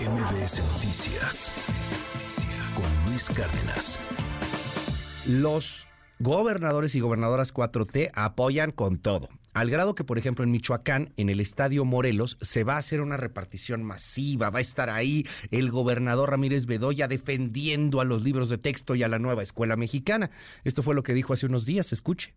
MBS Noticias con Luis Cárdenas. Los gobernadores y gobernadoras 4T apoyan con todo. Al grado que, por ejemplo, en Michoacán, en el Estadio Morelos, se va a hacer una repartición masiva. Va a estar ahí el gobernador Ramírez Bedoya defendiendo a los libros de texto y a la nueva escuela mexicana. Esto fue lo que dijo hace unos días. Escuche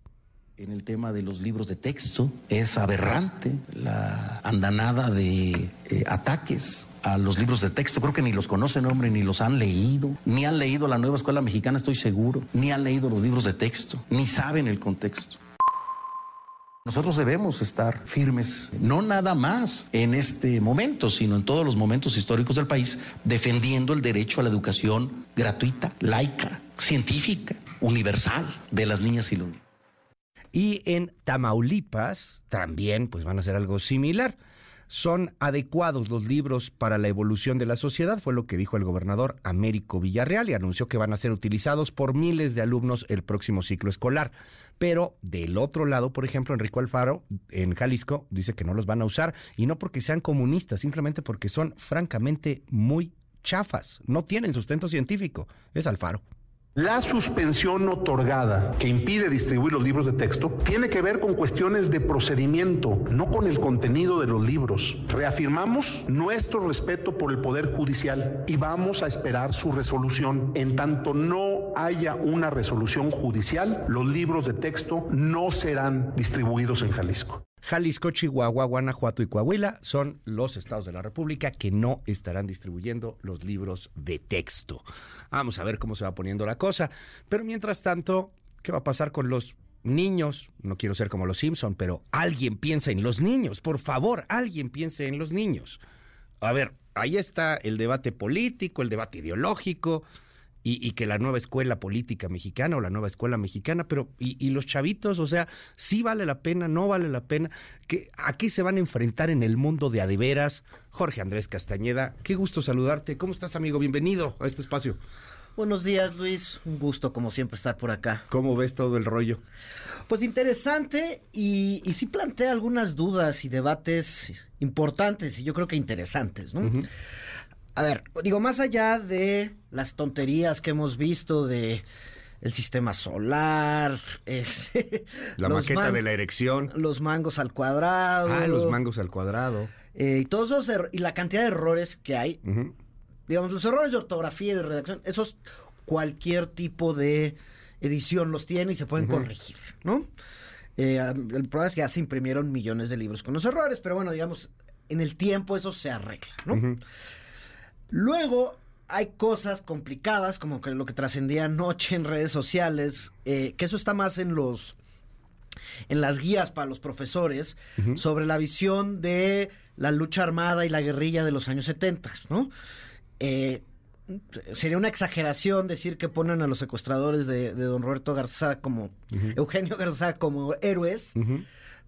en el tema de los libros de texto. Es aberrante la andanada de eh, ataques a los libros de texto. Creo que ni los conocen, hombre, ni los han leído. Ni han leído la nueva escuela mexicana, estoy seguro. Ni han leído los libros de texto. Ni saben el contexto. Nosotros debemos estar firmes, no nada más en este momento, sino en todos los momentos históricos del país, defendiendo el derecho a la educación gratuita, laica, científica, universal de las niñas y los niños. Y en Tamaulipas también pues van a hacer algo similar. Son adecuados los libros para la evolución de la sociedad, fue lo que dijo el gobernador Américo Villarreal y anunció que van a ser utilizados por miles de alumnos el próximo ciclo escolar. Pero del otro lado, por ejemplo, Enrico Alfaro en Jalisco dice que no los van a usar y no porque sean comunistas, simplemente porque son francamente muy chafas, no tienen sustento científico. Es Alfaro. La suspensión otorgada que impide distribuir los libros de texto tiene que ver con cuestiones de procedimiento, no con el contenido de los libros. Reafirmamos nuestro respeto por el Poder Judicial y vamos a esperar su resolución. En tanto no haya una resolución judicial, los libros de texto no serán distribuidos en Jalisco. Jalisco, Chihuahua, Guanajuato y Coahuila son los estados de la República que no estarán distribuyendo los libros de texto. Vamos a ver cómo se va poniendo la cosa. Pero mientras tanto, ¿qué va a pasar con los niños? No quiero ser como los Simpson, pero alguien piensa en los niños. Por favor, alguien piense en los niños. A ver, ahí está el debate político, el debate ideológico y, que la nueva escuela política mexicana o la nueva escuela mexicana, pero y, los chavitos, o sea, sí vale la pena, no vale la pena, que ¿a qué se van a enfrentar en el mundo de adeveras? Jorge Andrés Castañeda, qué gusto saludarte. ¿Cómo estás, amigo? Bienvenido a este espacio. Buenos días, Luis. Un gusto, como siempre, estar por acá. ¿Cómo ves todo el rollo? Pues interesante y, y sí plantea algunas dudas y debates importantes y yo creo que interesantes, ¿no? A ver, digo, más allá de las tonterías que hemos visto de el sistema solar, es, la maqueta de la erección, los mangos al cuadrado, ah, los mangos al cuadrado, eh, y todos esos y la cantidad de errores que hay, digamos, los errores de ortografía y de redacción, esos cualquier tipo de edición los tiene y se pueden corregir, ¿no? Eh, el problema es que ya se imprimieron millones de libros con los errores, pero bueno, digamos, en el tiempo eso se arregla, ¿no? Luego hay cosas complicadas, como que lo que trascendía anoche en redes sociales, eh, que eso está más en los en las guías para los profesores sobre la visión de la lucha armada y la guerrilla de los años 70, ¿no? Eh, sería una exageración decir que ponen a los secuestradores de, don Roberto Garza como Eugenio Garza como héroes.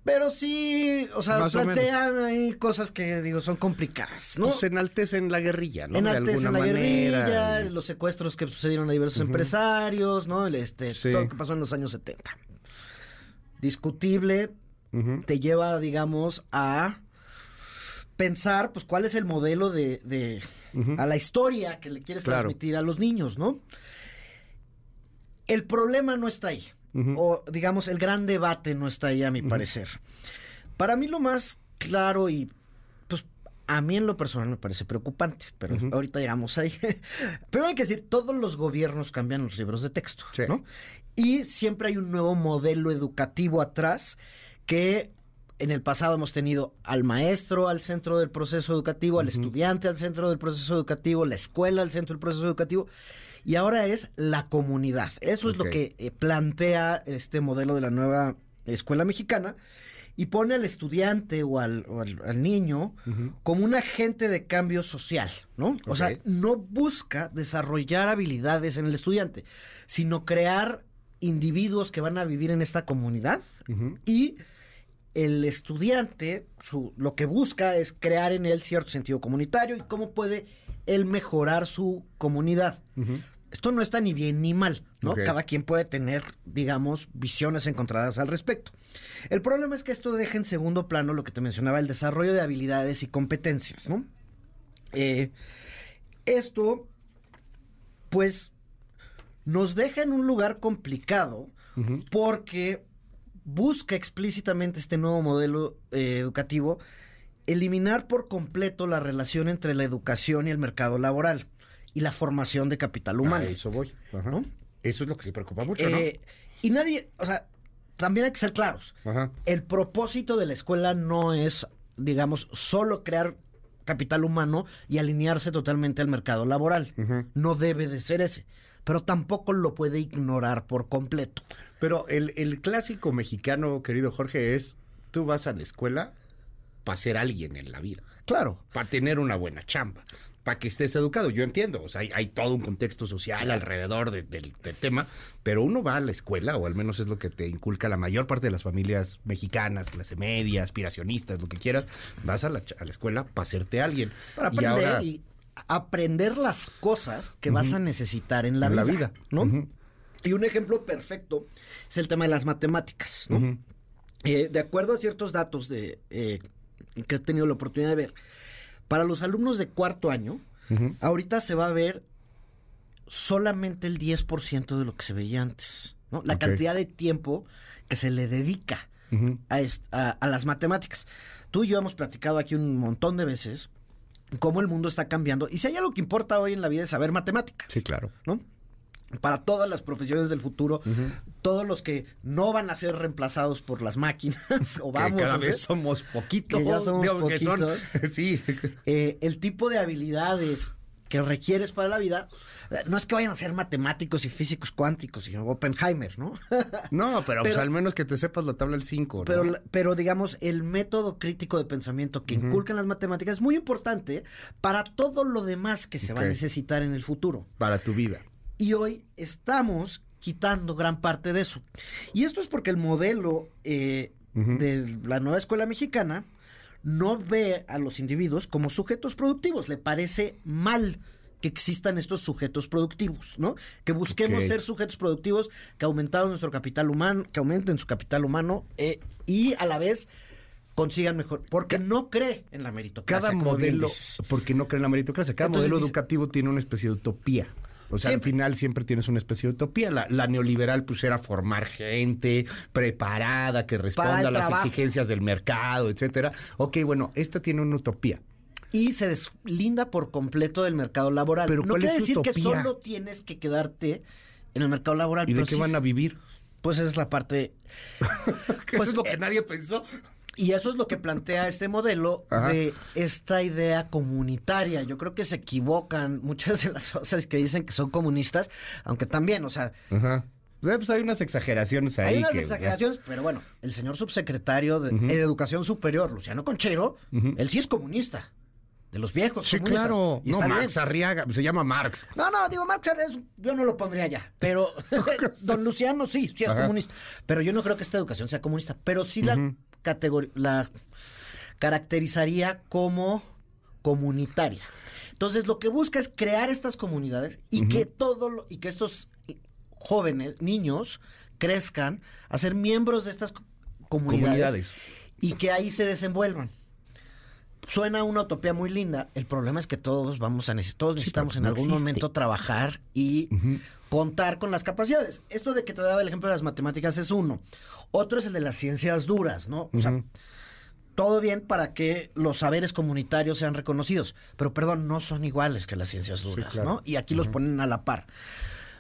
Pero sí, o sea, plantean ahí cosas que, digo, son complicadas, ¿no? Pues enaltecen la guerrilla, ¿no? Enaltecen la guerrilla, los secuestros que sucedieron a diversos empresarios, ¿no? este, Todo lo que pasó en los años 70. Discutible, te lleva, digamos, a pensar, pues, cuál es el modelo de, a la historia que le quieres transmitir a los niños, ¿no? El problema no está ahí o digamos el gran debate no está ahí a mi parecer. Para mí lo más claro y pues a mí en lo personal me parece preocupante, pero ahorita llegamos ahí. pero hay que decir, todos los gobiernos cambian los libros de texto, ¿no? Y siempre hay un nuevo modelo educativo atrás que en el pasado hemos tenido al maestro al centro del proceso educativo, al estudiante al centro del proceso educativo, la escuela al centro del proceso educativo y ahora es la comunidad. Eso es lo que eh, plantea este modelo de la nueva escuela mexicana y pone al estudiante o al, niño como un agente de cambio social, ¿no? O sea, no busca desarrollar habilidades en el estudiante, sino crear individuos que van a vivir en esta comunidad y el estudiante su, lo que busca es crear en él cierto sentido comunitario y cómo puede él mejorar su comunidad esto no está ni bien ni mal, ¿no? Cada quien puede tener, digamos, visiones encontradas al respecto. El problema es que esto deja en segundo plano lo que te mencionaba, el desarrollo de habilidades y competencias, ¿no? Eh, esto, pues, nos deja en un lugar complicado porque busca explícitamente este nuevo modelo eh, educativo eliminar por completo la relación entre la educación y el mercado laboral y la formación de capital humano. A eso voy. Ajá. ¿no? Eso es lo que se preocupa mucho, ¿no? Eh, y nadie, o sea, también hay que ser claros. Ajá. El propósito de la escuela no es, digamos, solo crear capital humano y alinearse totalmente al mercado laboral. No debe de ser ese. Pero tampoco lo puede ignorar por completo. Pero el, el clásico mexicano, querido Jorge, es tú vas a la escuela para ser alguien en la vida, Claro. para tener una buena chamba, para que estés educado. Yo entiendo, o sea, hay, hay todo un contexto social alrededor de- del, del tema, pero uno va a la escuela, o al menos es lo que te inculca la mayor parte de las familias mexicanas, clase media, aspiracionistas, lo que quieras, vas a la, a la escuela para hacerte alguien. Para Y aprender ahora- y aprender las cosas que vas a necesitar en la En vida. la vida. ¿no? Y un ejemplo perfecto es el tema de las matemáticas. ¿no? Eh, de acuerdo a ciertos datos de, eh, que he tenido la oportunidad de ver, para los alumnos de cuarto año, ahorita se va a ver solamente el 10% de lo que se veía antes. ¿no? La cantidad de tiempo que se le dedica a- a las matemáticas. Tú y yo hemos platicado aquí un montón de veces cómo el mundo está cambiando y si hay algo que importa hoy en la vida es saber matemáticas. Sí, claro. ¿no? Para todas las profesiones del futuro, todos los que no van a ser reemplazados por las máquinas, o vamos que cada a vez ser, somos poquitos. Que ya somos digo, que son- poquitos. sí. eh, el tipo de habilidades que requieres para la vida, eh, no es que vayan a ser matemáticos y físicos cuánticos, sino Oppenheimer, ¿no? No, pero, pues Pero- al menos que te sepas la tabla del 5. Pero, la- pero digamos, el método crítico de pensamiento que inculcan las matemáticas es muy importante para todo lo demás que se va a necesitar en el futuro. Para tu vida. Y hoy estamos quitando gran parte de eso. Y esto es porque el modelo eh, de la nueva escuela mexicana no ve a los individuos como sujetos productivos. Le parece mal que existan estos sujetos productivos, ¿no? Que busquemos ser sujetos productivos, que aumentamos nuestro capital humano, que aumenten su capital humano eh, y a la vez consigan mejor, porque no cree en la meritocracia. Cada modelo, porque no creen en la meritocracia, cada Entonces modelo educativo tiene una especie de utopía. O sea, Siempre. al final siempre tienes una especie de utopía. La, la neoliberal pues era formar gente preparada, que responda a las trabajo. exigencias del mercado, etcétera. Ok, bueno, esta tiene una utopía. y se deslinda por completo del mercado laboral. Pero no ¿cuál quiere decir que solo tienes que quedarte en el mercado laboral. ¿Y de qué sí- van a vivir? Pues esa es la parte. Pues, eso es lo eh, que nadie pensó. Y eso es lo que plantea este modelo Ajá. de esta idea comunitaria. Yo creo que se equivocan muchas de las cosas que dicen que son comunistas, aunque también, o sea, Ajá. Eh, Pues hay unas exageraciones ahí. hay unas que- exageraciones, pero bueno, el señor subsecretario de, de Educación Superior, Luciano Conchero, él sí es comunista. De los viejos. Sí, comunistas, claro. Y No, está bien. Marx Arriaga, se llama Marx. No, no, digo, Marx es- yo no lo pondría ya. Pero don Luciano sí, sí es Ajá. comunista. Pero yo no creo que esta educación sea comunista. Pero sí la, la caracterizaría como comunitaria. Entonces, lo que busca es crear estas comunidades y que todo lo- y que estos jóvenes, niños, crezcan a ser miembros de estas co- comunidades, Comunidades. y que ahí se desenvuelvan. Suena una utopía muy linda. El problema es que todos vamos a necesitar, todos necesitamos en algún existe. momento trabajar y contar con las capacidades. Esto de que te daba el ejemplo de las matemáticas es uno. Otro es el de las ciencias duras, ¿no? O sea, todo bien para que los saberes comunitarios sean reconocidos, pero perdón, no son iguales que las ciencias duras, claro. ¿no? Y aquí los ponen a la par.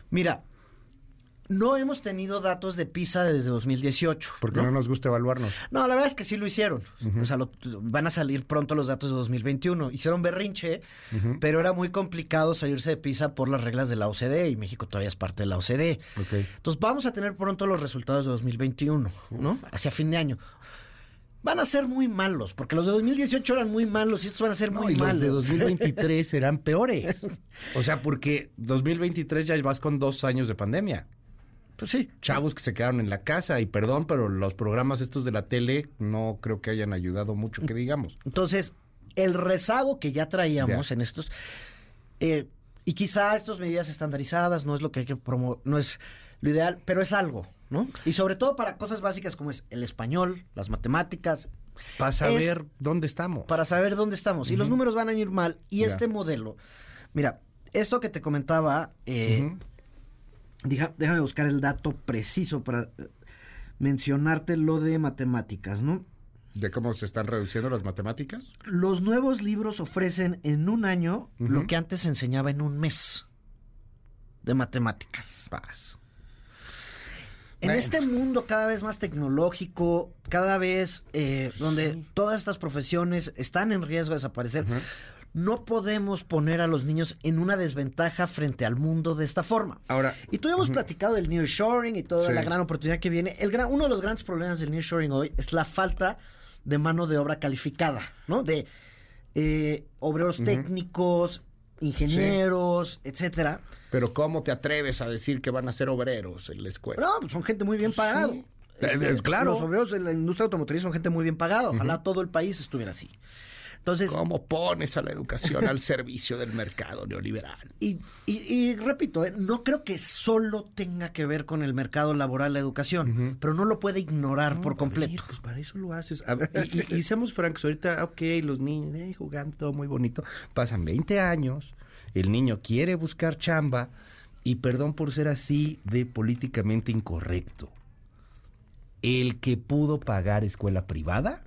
Mira, no hemos tenido datos de PISA desde 2018. Porque no, nos gusta evaluarnos. No, la verdad es que sí lo hicieron. O sea, lo- van a salir pronto los datos de 2021. Hicieron berrinche, pero era muy complicado salirse de PISA por las reglas de la OCDE y México todavía es parte de la OCDE. Entonces vamos a tener pronto los resultados de 2021, ¿no? Hacia fin de año. Van a ser muy malos, porque los de 2018 eran muy malos y estos van a ser No, muy y los malos. de 2023 serán peores. O sea, porque 2023 ya vas con dos años de pandemia. Pues sí. Chavos que se quedaron en la casa y perdón, pero los programas estos de la tele no creo que hayan ayudado mucho, que digamos. Entonces, el rezago que ya traíamos Ya. en estos. eh, y quizá estas medidas estandarizadas no es lo que hay que promover, no es lo ideal, pero es algo, ¿no? Y sobre todo para cosas básicas como es el español, las matemáticas, Para saber dónde estamos. Para saber dónde estamos. Y los números van a ir mal. Y este modelo, mira, esto que te comentaba, eh, déjame buscar el dato preciso para eh, mencionarte lo de matemáticas, ¿no? ¿De cómo se están reduciendo las matemáticas? Los nuevos libros ofrecen en un año lo que antes se enseñaba en un mes de matemáticas. Paz. En este mundo cada vez más tecnológico, cada vez eh, donde todas estas profesiones están en riesgo de desaparecer, no podemos poner a los niños en una desventaja frente al mundo de esta forma. Ahora, y tú ya hemos platicado del nearshoring y toda la gran oportunidad que viene. El gran, uno de los grandes problemas del nearshoring hoy es la falta de mano de obra calificada, ¿no? De eh, obreros técnicos, ingenieros, etcétera. Pero ¿cómo te atreves a decir que van a ser obreros en la escuela? No, pues son gente muy bien pagada. Este, claro. Los obreros de la industria automotriz son gente muy bien pagada. Ojalá todo el país estuviera así. Entonces, ¿Cómo pones a la educación al servicio del mercado neoliberal? Y, y, repito, eh, no creo que solo tenga que ver con el mercado laboral la educación, pero no lo puede ignorar por completo. pues para eso lo haces. y, y, seamos francos, ahorita, ok, los niños eh, jugando todo muy bonito, pasan 20 años, el niño quiere buscar chamba y perdón por ser así de políticamente incorrecto. El que pudo pagar escuela privada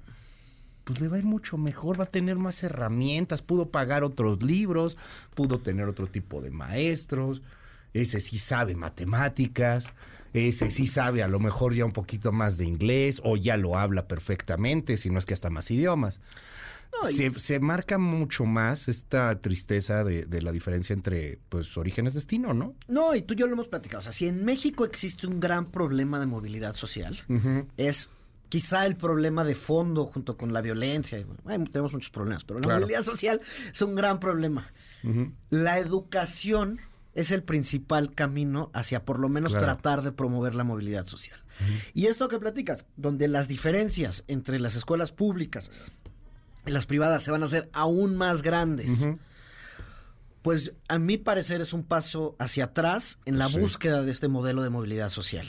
pues le va a ir mucho mejor, va a tener más herramientas, pudo pagar otros libros, pudo tener otro tipo de maestros, ese sí sabe matemáticas, ese sí sabe a lo mejor ya un poquito más de inglés o ya lo habla perfectamente, si no es que hasta más idiomas. se, marca mucho más esta tristeza de, la diferencia entre pues orígenes destino, ¿no? No, y tú y yo lo hemos platicado. O sea, si en México existe un gran problema de movilidad social, es quizá el problema de fondo junto con la violencia. tenemos muchos problemas, pero la movilidad social es un gran problema. La educación es el principal camino hacia por lo menos tratar de promover la movilidad social. Y esto que platicas, donde las diferencias entre las escuelas públicas y las privadas se van a hacer aún más grandes. Pues a mi parecer es un paso hacia atrás en la búsqueda de este modelo de movilidad social.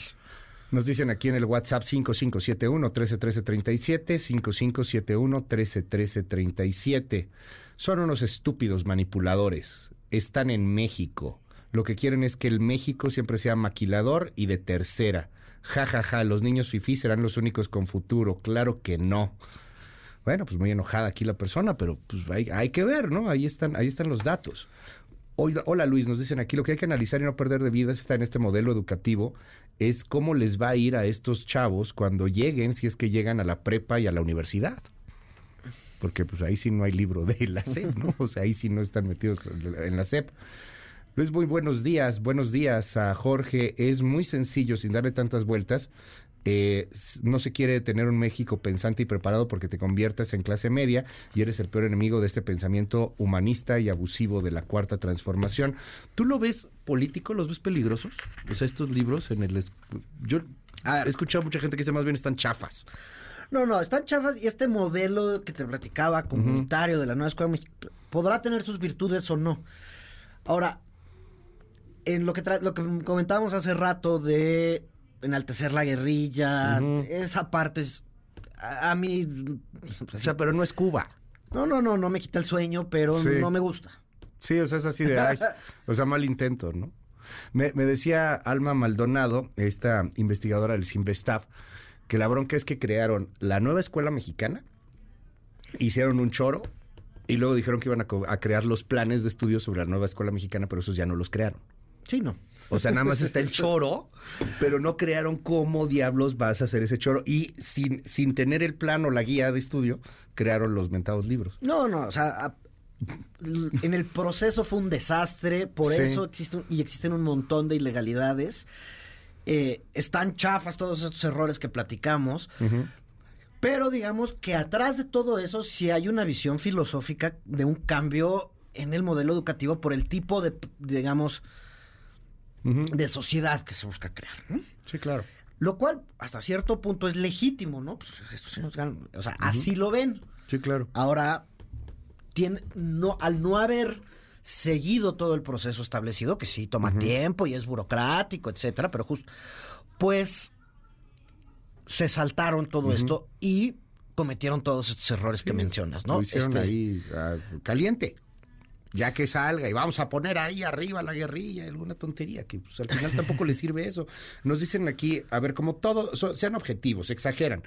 Nos dicen aquí en el WhatsApp 5571-131337, 5571-131337. Son unos estúpidos manipuladores. Están en México. Lo que quieren es que el México siempre sea maquilador y de tercera. Ja, ja, ja, los niños fifí serán los únicos con futuro. Claro que no. Bueno, pues muy enojada aquí la persona, pero pues hay, hay que ver, ¿no? Ahí están, ahí están los datos. Hola Luis, nos dicen aquí, lo que hay que analizar y no perder de vida está en este modelo educativo, es cómo les va a ir a estos chavos cuando lleguen, si es que llegan a la prepa y a la universidad. Porque pues ahí sí no hay libro de la SEP, ¿no? O sea, ahí sí no están metidos en la SEP. Luis, muy buenos días, buenos días a Jorge. Es muy sencillo, sin darle tantas vueltas. Eh, no se quiere tener un México pensante y preparado porque te conviertas en clase media y eres el peor enemigo de este pensamiento humanista y abusivo de la cuarta transformación. ¿Tú lo ves político? ¿Los ves peligrosos? O sea, estos libros en el... Yo he escuchado a mucha gente que dice más bien están chafas. No, no, están chafas y este modelo que te platicaba, comunitario de la nueva escuela podrá tener sus virtudes o no. Ahora, en lo que, lo que comentábamos hace rato de enaltecer la guerrilla, esa parte es a, mí... o sea, pero no es Cuba. No, no, no, no me quita el sueño, pero no me gusta. Sí, o sea, es así de, ay, o sea, mal intento, ¿no? Me, decía Alma Maldonado, esta investigadora del Simvestav, que la bronca es que crearon la nueva escuela mexicana, hicieron un choro y luego dijeron que iban a, a crear los planes de estudio sobre la nueva escuela mexicana, pero esos ya no los crearon. Sí, no. O sea, nada más está el choro, pero no crearon cómo diablos vas a hacer ese choro. Y sin, sin tener el plan o la guía de estudio, crearon los mentados libros. No, no, o sea, en el proceso fue un desastre, por eso existen, y existen un montón de ilegalidades. Eh, están chafas todos estos errores que platicamos. Pero digamos que atrás de todo eso sí hay una visión filosófica de un cambio en el modelo educativo por el tipo de, digamos, de sociedad que se busca crear. Sí, claro. Lo cual, hasta cierto punto, es legítimo, ¿no? Pues o sea, así lo ven. Sí, claro. Ahora, tiene, no, al no haber seguido todo el proceso establecido, que sí toma tiempo y es burocrático, etcétera, pero justo, pues se saltaron todo esto y cometieron todos estos errores que mencionas, ¿no? Lo hicieron Este, ahí ah, caliente. Ya que salga y vamos a poner ahí arriba la guerrilla, alguna tontería, que pues, al final tampoco les sirve eso. Nos dicen aquí, a ver, como todo, so- sean objetivos, exageran.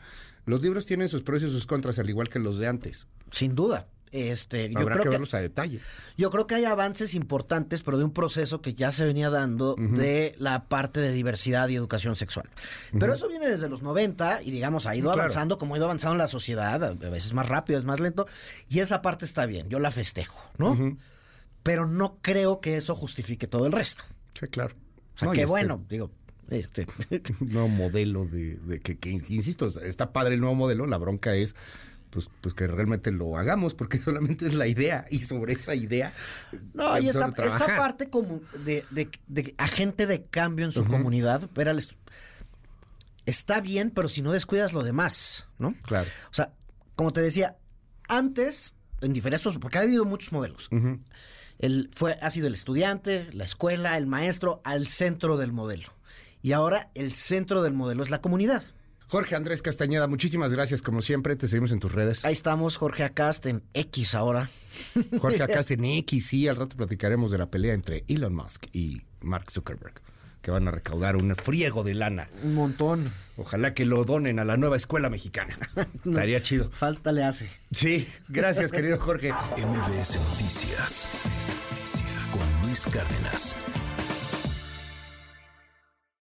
Los libros tienen sus pros y sus contras, al igual que los de antes. Sin duda. Este, yo Habrá creo que que, verlos a detalle. yo creo que hay avances importantes, pero de un proceso que ya se venía dando de la parte de diversidad y educación sexual. Pero eso viene desde los 90 y digamos ha ido Claro. avanzando como ha ido avanzando la sociedad, a a veces más rápido, es más lento, y esa parte está bien, yo la festejo, ¿no? Pero no creo que eso justifique todo el resto. Sí, claro. O sea, No, qué este bueno, digo, este, nuevo modelo de, de que, que, insisto, está padre el nuevo modelo, la bronca es pues, pues que realmente lo hagamos, porque solamente es la idea, y sobre esa idea. No, hay y que esta, esta parte como de, de- de agente de cambio en su comunidad, era el- está bien, pero si no descuidas lo demás, ¿no? Claro. O sea, como te decía, antes, en diferentes, porque ha habido muchos modelos. El, fue, ha sido el estudiante, la escuela, el maestro, al centro del modelo. Y ahora el centro del modelo es la comunidad. Jorge Andrés Castañeda, muchísimas gracias, como siempre, te seguimos en tus redes. Ahí estamos, Jorge Acast, en X ahora. Jorge acá está en X, sí, al rato platicaremos de la pelea entre Elon Musk y Mark Zuckerberg, que van a recaudar un friego de lana. Un montón. Ojalá que lo donen a la nueva escuela mexicana. Estaría chido. Falta le hace. Sí, gracias, querido Jorge. MBS Noticias con Luis Cárdenas.